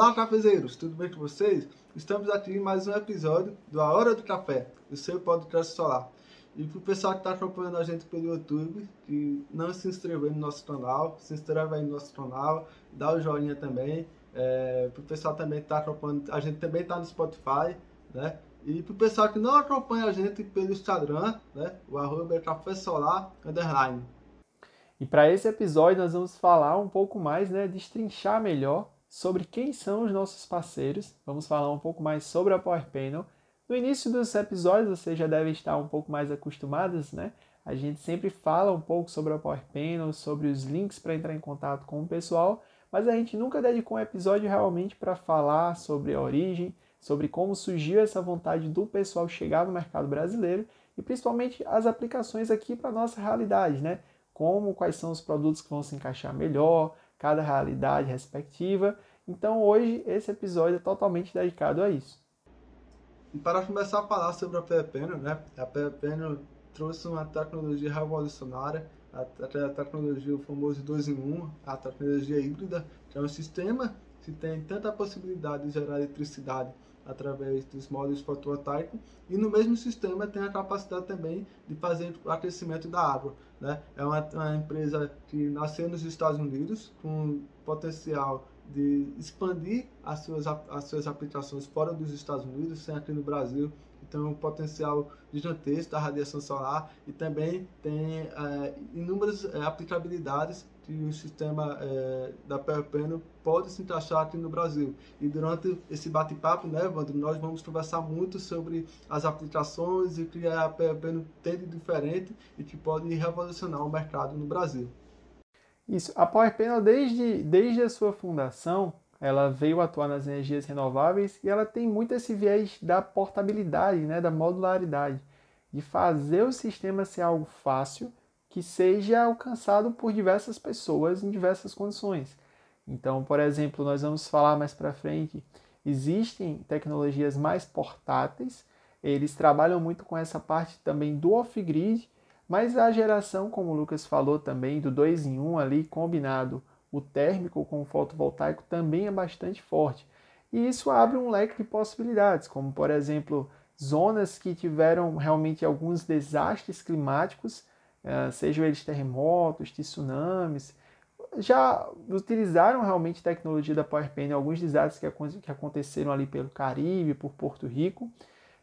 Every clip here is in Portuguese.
Olá, cafezeiros, tudo bem com vocês? Estamos aqui em mais um episódio do A Hora do Café, o seu podcast solar. E para o pessoal que está acompanhando a gente pelo YouTube, que não se inscreveu no nosso canal, se inscreve aí no nosso canal, dá o joinha também. É, para o pessoal também que está acompanhando, a gente também está no Spotify, né? E para o pessoal que não acompanha a gente pelo Instagram, né? O arroba é Café Solar Underline. E para esse episódio nós vamos falar um pouco mais, né? Destrinchar melhor sobre quem são os nossos parceiros. Vamos falar um pouco mais sobre a Power Panel. No início dos episódios vocês já devem estar um pouco mais acostumados, né? A gente sempre fala um pouco sobre a Power Panel, sobre os links para entrar em contato com o pessoal, mas a gente nunca dedicou um episódio realmente para falar sobre a origem, sobre como surgiu essa vontade do pessoal chegar no mercado brasileiro e principalmente as aplicações aqui para nossa realidade, né? Como, quais são os produtos que vão se encaixar melhor, cada realidade respectiva. Então hoje esse episódio é totalmente dedicado a isso. E para começar a falar sobre a PEPENO, né? A PEPENO trouxe uma tecnologia revolucionária, a, a tecnologia, o famoso 2 em 1, a tecnologia híbrida, que é um sistema que tem tanta possibilidade de gerar eletricidade através dos módulos fotovoltaicos e no mesmo sistema tem a capacidade também de fazer o aquecimento da água. Né? É uma, uma empresa que nasceu nos Estados Unidos com potencial de expandir as suas, as suas aplicações fora dos Estados Unidos, sem aqui no Brasil tem um potencial gigantesco da radiação solar e também tem é, inúmeras é, aplicabilidades que o sistema é, da Perpeno pode se encaixar aqui no Brasil. E durante esse bate-papo, né, Evandro, nós vamos conversar muito sobre as aplicações e o que a Perpeno tem de diferente e que pode revolucionar o mercado no Brasil. Isso. A PowerPanel, desde, desde a sua fundação, ela veio atuar nas energias renováveis e ela tem muito esse viés da portabilidade, né, da modularidade, de fazer o sistema ser algo fácil que seja alcançado por diversas pessoas em diversas condições. Então, por exemplo, nós vamos falar mais para frente, existem tecnologias mais portáteis, eles trabalham muito com essa parte também do off-grid, mas a geração, como o Lucas falou também, do 2 em 1 um ali combinado o térmico com o fotovoltaico também é bastante forte. E isso abre um leque de possibilidades, como por exemplo, zonas que tiveram realmente alguns desastres climáticos, eh, sejam eles terremotos, tsunamis, já utilizaram realmente tecnologia da PowerPen em alguns desastres que aconteceram ali pelo Caribe, por Porto Rico.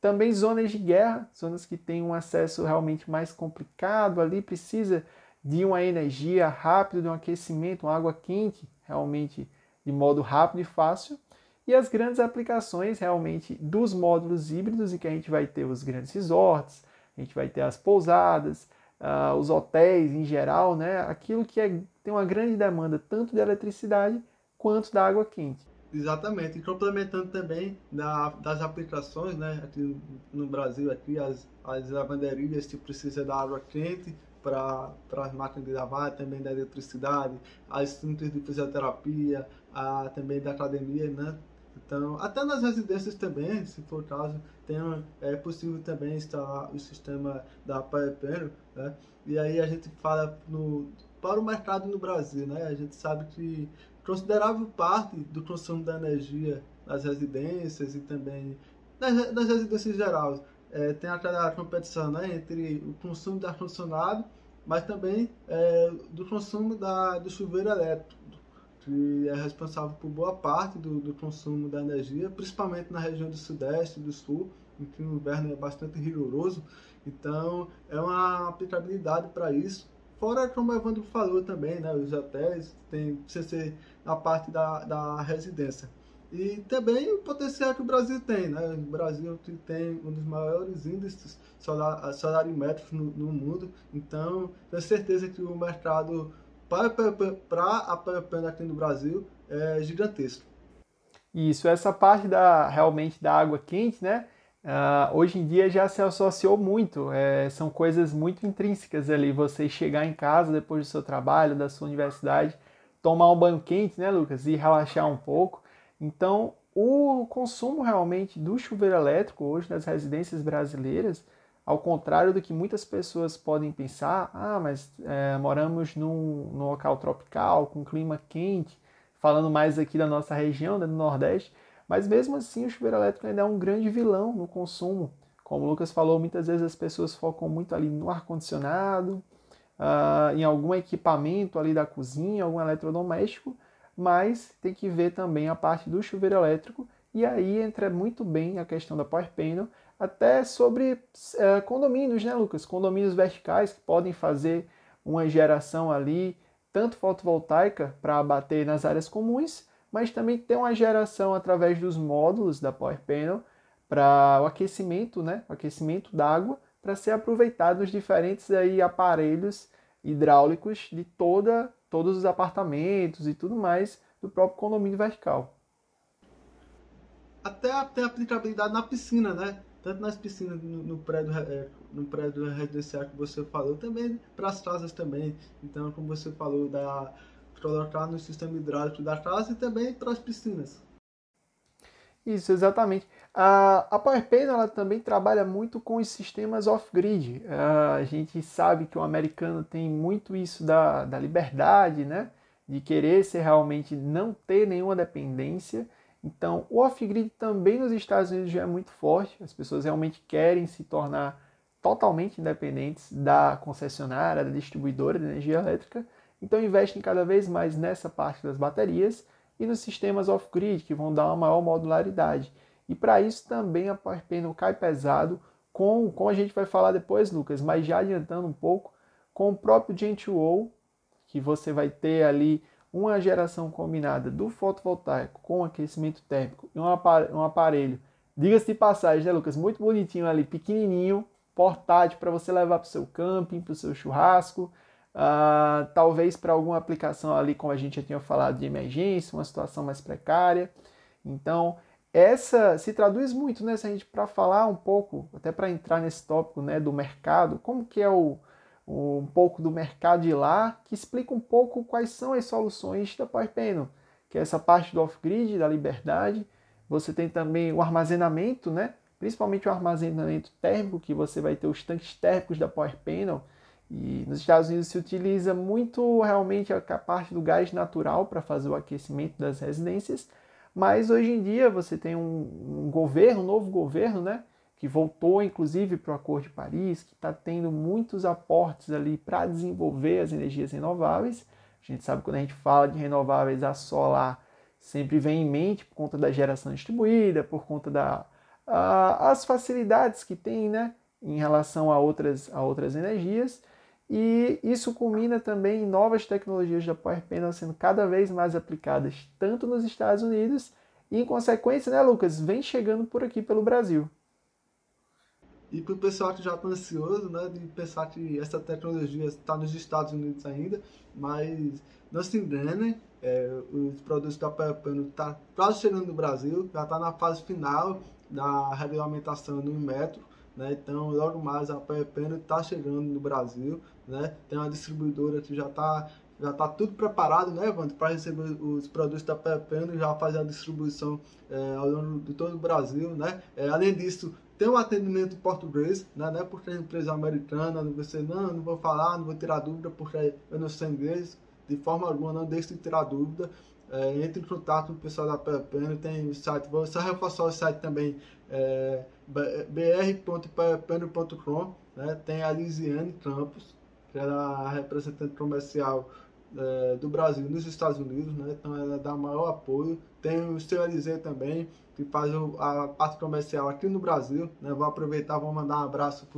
Também zonas de guerra, zonas que têm um acesso realmente mais complicado ali, precisa de uma energia rápida, de um aquecimento, uma água quente, realmente de modo rápido e fácil. E as grandes aplicações realmente dos módulos híbridos, em que a gente vai ter os grandes resorts, a gente vai ter as pousadas, uh, os hotéis em geral, né? aquilo que é, tem uma grande demanda tanto de eletricidade quanto da água quente. Exatamente, e complementando também da, das aplicações, né, aqui no Brasil, aqui as, as lavanderias que precisam da água quente, para as máquinas de lavar, também da eletricidade, as centros de fisioterapia, a, também da academia, né? Então, até nas residências também, se for o caso, tem, é possível também instalar o sistema da PowerPanel, né? E aí a gente fala no, para o mercado no Brasil, né? A gente sabe que considerável parte do consumo da energia nas residências e também nas, nas residências gerais é, tem aquela competição né, entre o consumo de ar-condicionado, mas também é, do consumo da, do chuveiro elétrico, que é responsável por boa parte do, do consumo da energia, principalmente na região do Sudeste e do Sul, em que o inverno é bastante rigoroso. Então, é uma aplicabilidade para isso. Fora, como o Evandro falou também, né, os hotéis, tem, precisa ser na parte da, da residência. E também o potencial que o Brasil tem, né? O Brasil tem um dos maiores índices solar, salarimétricos no, no mundo, então tenho certeza que o mercado para, a propaganda aqui no Brasil é gigantesco. Isso, essa parte da realmente da água quente, né? Uh, hoje em dia já se associou muito, é, são coisas muito intrínsecas ali. Você chegar em casa depois do seu trabalho, da sua universidade, tomar um banho quente, né, Lucas, e relaxar um pouco. Então, o consumo realmente do chuveiro elétrico hoje nas residências brasileiras, ao contrário do que muitas pessoas podem pensar, ah, mas é, moramos num, num local tropical, com clima quente, falando mais aqui da nossa região, né, do Nordeste, mas mesmo assim o chuveiro elétrico ainda é um grande vilão no consumo. Como o Lucas falou, muitas vezes as pessoas focam muito ali no ar-condicionado, uh, em algum equipamento ali da cozinha, algum eletrodoméstico, mas tem que ver também a parte do chuveiro elétrico, e aí entra muito bem a questão da Power Panel, até sobre uh, condomínios, né, Lucas? Condomínios verticais que podem fazer uma geração ali, tanto fotovoltaica para abater nas áreas comuns, mas também ter uma geração através dos módulos da Power Panel para o aquecimento, né? O aquecimento d'água para ser aproveitado nos diferentes aí aparelhos hidráulicos de toda, todos os apartamentos e tudo mais do próprio condomínio vertical. Até tem aplicabilidade na piscina, né? Tanto nas piscinas no, no prédio, é, no prédio residencial que você falou, também para as casas também. Então, como você falou, da colocar no sistema hidráulico da casa e também para as piscinas. Isso, exatamente. A, a PowerPay ela também trabalha muito com os sistemas off-grid. A gente sabe que o americano tem muito isso da, da liberdade, né? De querer ser realmente não ter nenhuma dependência. Então, o off-grid também nos Estados Unidos já é muito forte. As pessoas realmente querem se tornar totalmente independentes da concessionária, da distribuidora de energia elétrica. Então, investem cada vez mais nessa parte das baterias e nos sistemas off-grid, que vão dar uma maior modularidade. E para isso também a Power Panel cai pesado com, como a gente vai falar depois, Lucas, mas já adiantando um pouco, com o próprio Gentoo, que você vai ter ali uma geração combinada do fotovoltaico com aquecimento térmico e um aparelho, um aparelho diga-se de passagem, né, Lucas? Muito bonitinho ali, pequenininho, portátil para você levar para o seu camping, para o seu churrasco, uh, talvez para alguma aplicação ali, como a gente já tinha falado, de emergência, uma situação mais precária. Então, essa se traduz muito, né, se a gente para falar um pouco, até para entrar nesse tópico, né, do mercado, como que é o, o, um pouco do mercado de lá, que explica um pouco quais são as soluções da PowerPanel, que é essa parte do off-grid, da liberdade. Você tem também o armazenamento, né, principalmente o armazenamento térmico, que você vai ter os tanques térmicos da PowerPanel, e nos Estados Unidos se utiliza muito realmente a parte do gás natural para fazer o aquecimento das residências, mas hoje em dia você tem um, um governo, um novo governo, né, que voltou inclusive para o Acordo de Paris, que está tendo muitos aportes ali para desenvolver as energias renováveis. A gente sabe que quando a gente fala de renováveis, a solar sempre vem em mente por conta da geração distribuída, por conta das da, facilidades que tem né, em relação a outras, a outras energias. E isso culmina também em novas tecnologias da Power Panel sendo cada vez mais aplicadas tanto nos Estados Unidos e, em consequência, né, Lucas, vem chegando por aqui pelo Brasil. E para o pessoal que já está ansioso, né, de pensar que essa tecnologia está nos Estados Unidos ainda, mas não se enganem, é, os produtos da Power Panel estão tá quase chegando no Brasil, já está na fase final da regulamentação no metro né? Então, logo mais a Pepeno está chegando no Brasil, né? Tem uma distribuidora que já está já está tudo preparado, né, Evandro, para receber os produtos da Pepeno e já fazer a distribuição é, ao longo de todo o Brasil, né? É, além disso, tem um atendimento em português, né, né porque é empresa americana, você não, não vou falar, não vou tirar dúvida porque eu não sei inglês, de forma alguma não deixe de tirar dúvida. É, entre em contato com o pessoal da Pepeno, tem o site, vou só reforçar o site também, é, br.pepeno.com, né? tem a Lisiane Campos, que é a representante comercial é, do Brasil nos Estados Unidos, né? então ela dá maior apoio. Tem o seu Eliseu também, que faz a parte comercial aqui no Brasil. Né? Vou aproveitar, vou mandar um abraço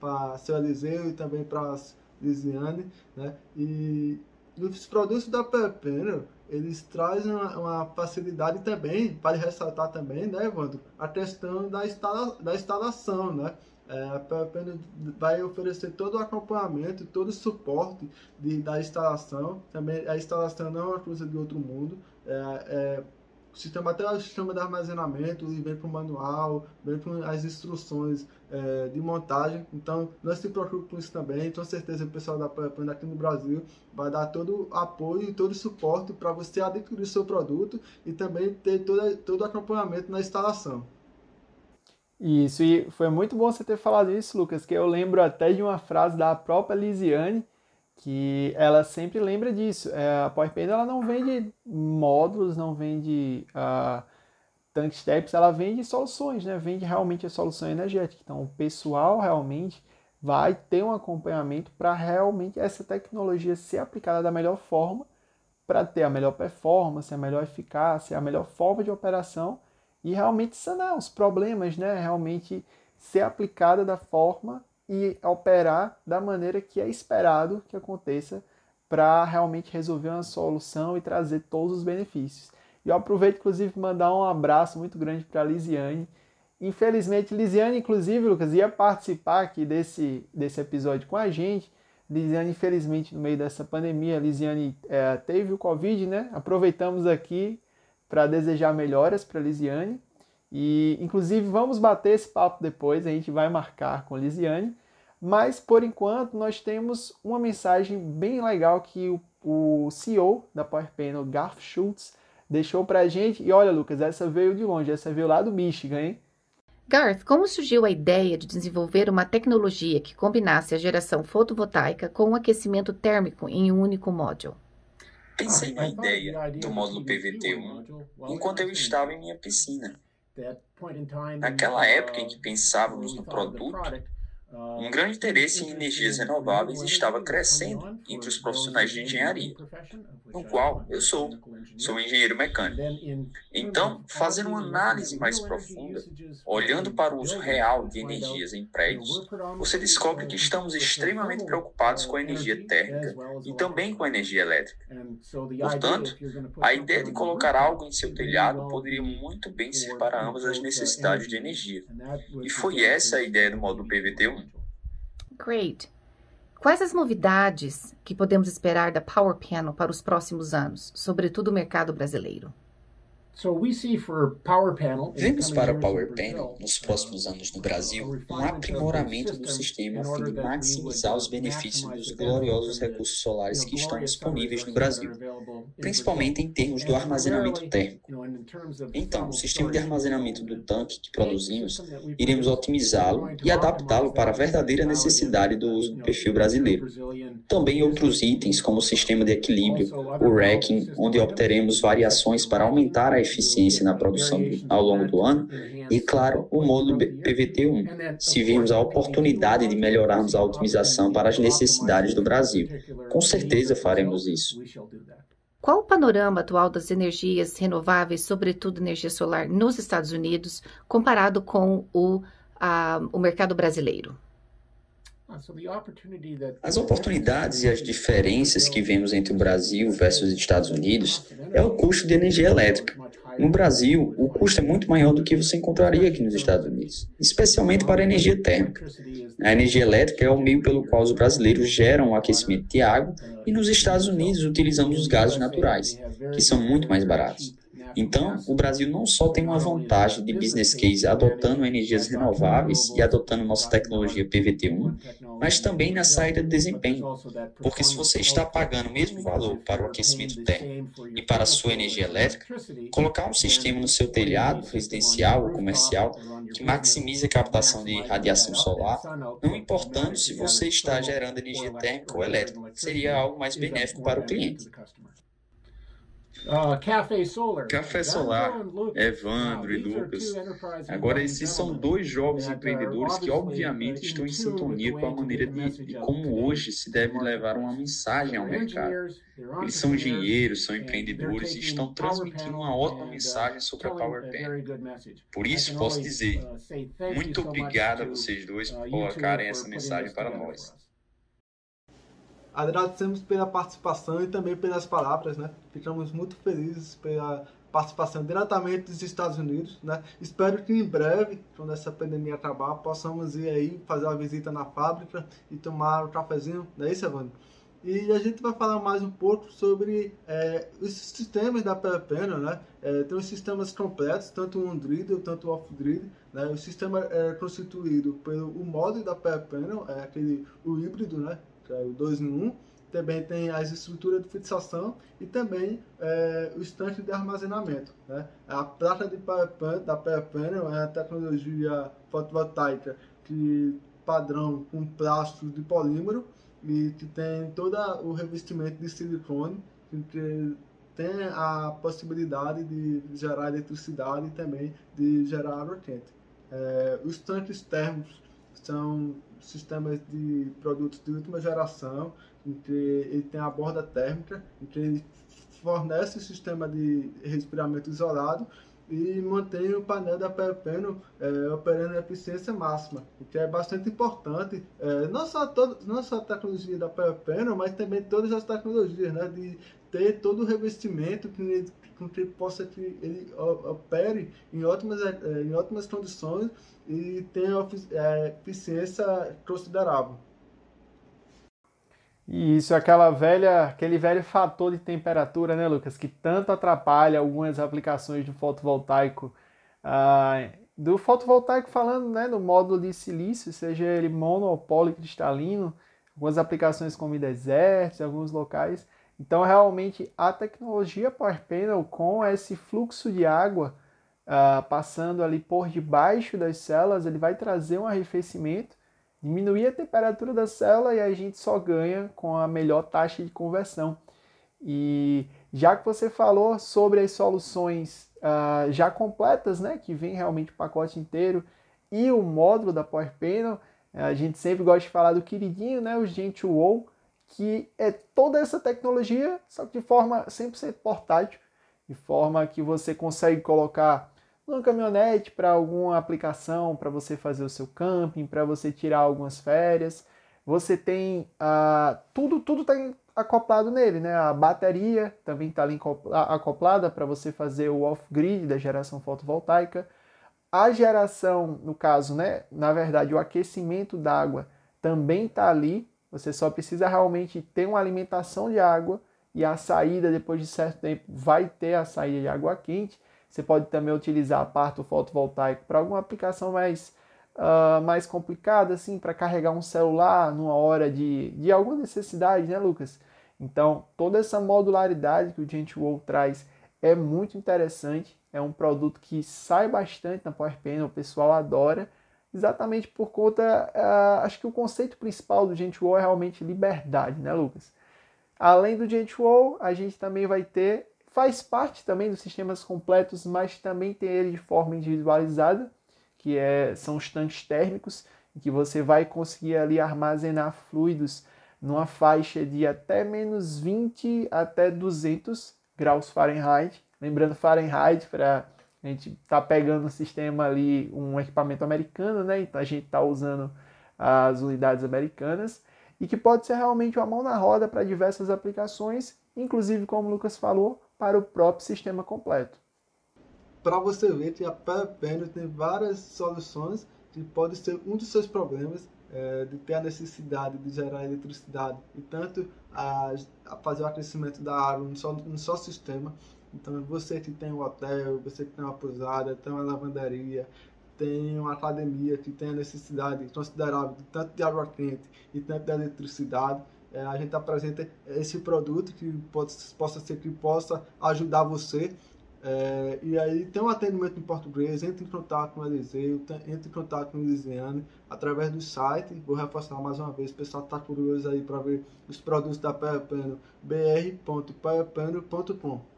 para seu Eliseu e também para Lisiane. Né? E os produtos da Pepeno, eles trazem uma, uma, facilidade também, para ressaltar também, né, Evandro, a questão da, instala, da instalação, né? É, a PPN vai oferecer todo o acompanhamento, todo o suporte de, da instalação. Também a instalação não é uma coisa de outro mundo. É, é, o sistema até o sistema de armazenamento e vem com o manual, vem com as instruções é, de montagem. Então, não se preocupe com isso também. Com certeza, o pessoal da Pepanda aqui no Brasil vai dar todo o apoio e todo o suporte para você adquirir o seu produto e também ter todo, todo o acompanhamento na instalação. Isso, e foi muito bom você ter falado isso, Lucas, que eu lembro até de uma frase da própria Lisiane, que ela sempre lembra disso. É, a PowerPoint ela não vende módulos, não vende uh, tank steps, ela vende soluções, né? Vende realmente a solução energética. Então, o pessoal realmente vai ter um acompanhamento para realmente essa tecnologia ser aplicada da melhor forma, para ter a melhor performance, a melhor eficácia, a melhor forma de operação e realmente sanar os problemas, né? Realmente ser aplicada da forma e operar da maneira que é esperado que aconteça para realmente resolver uma solução e trazer todos os benefícios. E eu aproveito, inclusive, mandar um abraço muito grande para a Lisiane. Infelizmente, Lisiane, inclusive, Lucas, ia participar aqui desse, desse episódio com a gente. Lisiane, infelizmente, no meio dessa pandemia, Lisiane é, teve o Covid, né? Aproveitamos aqui para desejar melhoras para Lisiane. E, inclusive, vamos bater esse papo depois, a gente vai marcar com Lisiane. Mas, por enquanto, nós temos uma mensagem bem legal que o, o CEO da PowerPanel, Garth Schultz, deixou para a gente. E olha, Lucas, essa veio de longe, essa veio lá do Michigan, hein? Garth, como surgiu a ideia de desenvolver uma tecnologia que combinasse a geração fotovoltaica com o aquecimento térmico em um único módulo? Pensei na ideia do módulo PVT-1 enquanto eu estava em minha piscina. Naquela época em que pensávamos no produto, um grande interesse em energias renováveis estava crescendo entre os profissionais de engenharia, no qual eu sou. Sou engenheiro mecânico. Então, fazendo uma análise mais profunda, olhando para o uso real de energias em prédios, você descobre que estamos extremamente preocupados com a energia térmica e também com a energia elétrica. Portanto, a ideia de colocar algo em seu telhado poderia muito bem ser para ambas as necessidades de energia. E foi essa a ideia do módulo PVT-1. Great. Quais as novidades que podemos esperar da Power Panel para os próximos anos, sobretudo o mercado brasileiro? Vemos para o Power Panel, nos próximos anos no Brasil, um aprimoramento do sistema a fim de maximizar os benefícios dos gloriosos recursos solares que estão disponíveis no Brasil, principalmente em termos do armazenamento térmico. Então, o sistema de armazenamento do tanque que produzimos, iremos otimizá-lo e adaptá-lo para a verdadeira necessidade do uso do perfil brasileiro. Também outros itens, como o sistema de equilíbrio, o racking, onde obteremos variações para aumentar a eficiência na produção ao longo do ano, e, claro, o módulo PVT-1, se virmos a oportunidade de melhorarmos a otimização para as necessidades do Brasil. Com certeza faremos isso. Qual o panorama atual das energias renováveis, sobretudo energia solar, nos Estados Unidos, comparado com o, a, o mercado brasileiro? As oportunidades e as diferenças que vemos entre o Brasil versus os Estados Unidos é o custo de energia elétrica. No Brasil, o custo é muito maior do que você encontraria aqui nos Estados Unidos, especialmente para a energia térmica. A energia elétrica é o meio pelo qual os brasileiros geram o aquecimento de água e nos Estados Unidos utilizamos os gases naturais, que são muito mais baratos. Então, o Brasil não só tem uma vantagem de business case adotando energias renováveis e adotando nossa tecnologia PVT1, mas também na saída de desempenho. Porque se você está pagando o mesmo valor para o aquecimento térmico e para a sua energia elétrica, colocar um sistema no seu telhado residencial ou comercial que maximize a captação de radiação solar, não importando se você está gerando energia térmica ou elétrica, seria algo mais benéfico para o cliente. Uh, Café Solar, Café Solar Evandro e Lucas. Agora, esses são dois jovens uh, empreendedores que, obviamente, estão em sintonia com a maneira de, de como hoje se deve levar uma mensagem ao mercado. Eles são engenheiros, são empreendedores e estão transmitindo uma ótima uh, mensagem sobre a Power Pen. Por isso, posso dizer muito obrigado a vocês dois por colocarem essa mensagem para nós. Agradecemos pela participação e também pelas palavras, né? Ficamos muito felizes pela participação diretamente dos Estados Unidos, né? Espero que em breve, quando essa pandemia acabar, possamos ir aí fazer uma visita na fábrica e tomar um cafezinho, não é isso, Evandro? E a gente vai falar mais um pouco sobre é, os sistemas da Panel, né? É, tem os sistemas completos, tanto on-grid tanto off-grid. Né? O sistema é constituído pelo o modo da Panel, é aquele o híbrido, né? Que é o 2 em 1. Também tem as estruturas de fixação e também é, o estanque de armazenamento. Né? A placa de power da Power Panel é a tecnologia fotovoltaica que padrão com plástico de polímero e que tem todo o revestimento de silicone, que tem a possibilidade de gerar eletricidade e também de gerar água quente. É, os tanques térmicos são sistemas de produtos de última geração, em que ele tem a borda térmica, em que ele fornece o sistema de respiramento isolado e mantém o painel da Perpeno é, operando em eficiência máxima, o que é bastante importante, é, não, só todo, não só a tecnologia da Perpeno, mas também todas as tecnologias, né, de ter todo o revestimento que, com que possa que ele opere em ótimas, é, em ótimas condições e tenha é, eficiência considerável. Isso, aquela velha, aquele velho fator de temperatura, né, Lucas, que tanto atrapalha algumas aplicações do fotovoltaico. Ah, do fotovoltaico falando, né, no módulo de silício, seja ele mono ou policristalino, algumas aplicações como em desertos, em alguns locais. Então, realmente, a tecnologia Power Panel com esse fluxo de água ah, passando ali por debaixo das células, ele vai trazer um arrefecimento diminuir a temperatura da célula e a gente só ganha com a melhor taxa de conversão. E já que você falou sobre as soluções uh, já completas, né, que vem realmente o pacote inteiro, e o módulo da Power Panel, a gente sempre gosta de falar do queridinho, né, o Gentle que é toda essa tecnologia, só que de forma 100% portátil, de forma que você consegue colocar numa caminhonete para alguma aplicação, para você fazer o seu camping, para você tirar algumas férias. Você tem ah, tudo, tudo está acoplado nele, né? A bateria também está acoplada para você fazer o off-grid da geração fotovoltaica. A geração, no caso, né? Na verdade, o aquecimento da água também está ali. Você só precisa realmente ter uma alimentação de água e a saída, depois de certo tempo, vai ter a saída de água quente. Você pode também utilizar a parte do fotovoltaico para alguma aplicação mais, uh, mais complicada, assim, para carregar um celular numa hora de, de alguma necessidade, né, Lucas? Então, toda essa modularidade que o Gentwall traz é muito interessante. É um produto que sai bastante na PowerPen, o pessoal adora, exatamente por conta. Uh, acho que o conceito principal do Gentwall é realmente liberdade, né, Lucas? Além do Gentwall, a gente também vai ter faz parte também dos sistemas completos, mas também tem ele de forma individualizada, que é, são os tanques térmicos, em que você vai conseguir ali armazenar fluidos numa faixa de até menos 20 até 200 graus Fahrenheit. Lembrando Fahrenheit para a gente tá pegando um sistema ali, um equipamento americano, né? Então a gente está usando as unidades americanas e que pode ser realmente uma mão na roda para diversas aplicações, inclusive como o Lucas falou, para o próprio sistema completo. Para você ver que a PowerPanel tem várias soluções que pode ser um dos seus problemas é, de ter a necessidade de gerar eletricidade e tanto a, a fazer o aquecimento da água no só, só sistema. Então você que tem um hotel, você que tem uma pousada, tem uma lavanderia, tem uma academia que tem a necessidade considerável de tanto de água quente e tanto de eletricidade, é, a gente apresenta esse produto que possa ser que possa ajudar você. É, e aí tem um atendimento em português, entre em contato com o Eliseu, entre em contato com o Elisiane através do site. Vou reforçar mais uma vez, o pessoal está curioso aí para ver os produtos da Paiopano, br.paiopano.com.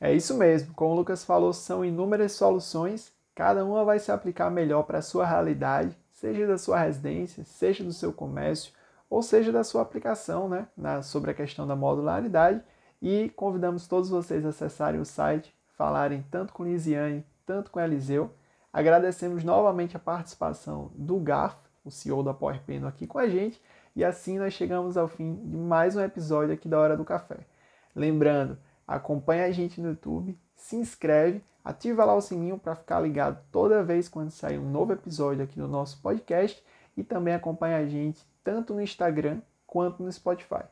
É isso mesmo, como o Lucas falou, são inúmeras soluções, cada uma vai se aplicar melhor para a sua realidade, seja da sua residência, seja do seu comércio, ou seja da sua aplicação né, na, sobre a questão da modularidade. E convidamos todos vocês a acessarem o site, falarem tanto com Lisiane, tanto com Eliseu. Agradecemos novamente a participação do Garf, o CEO da PowerPeno, aqui com a gente. E assim nós chegamos ao fim de mais um episódio aqui da Hora do Café. Lembrando, acompanha a gente no YouTube, se inscreve, ativa lá o sininho para ficar ligado toda vez quando sair um novo episódio aqui no nosso podcast e também acompanha a gente tanto no Instagram quanto no Spotify.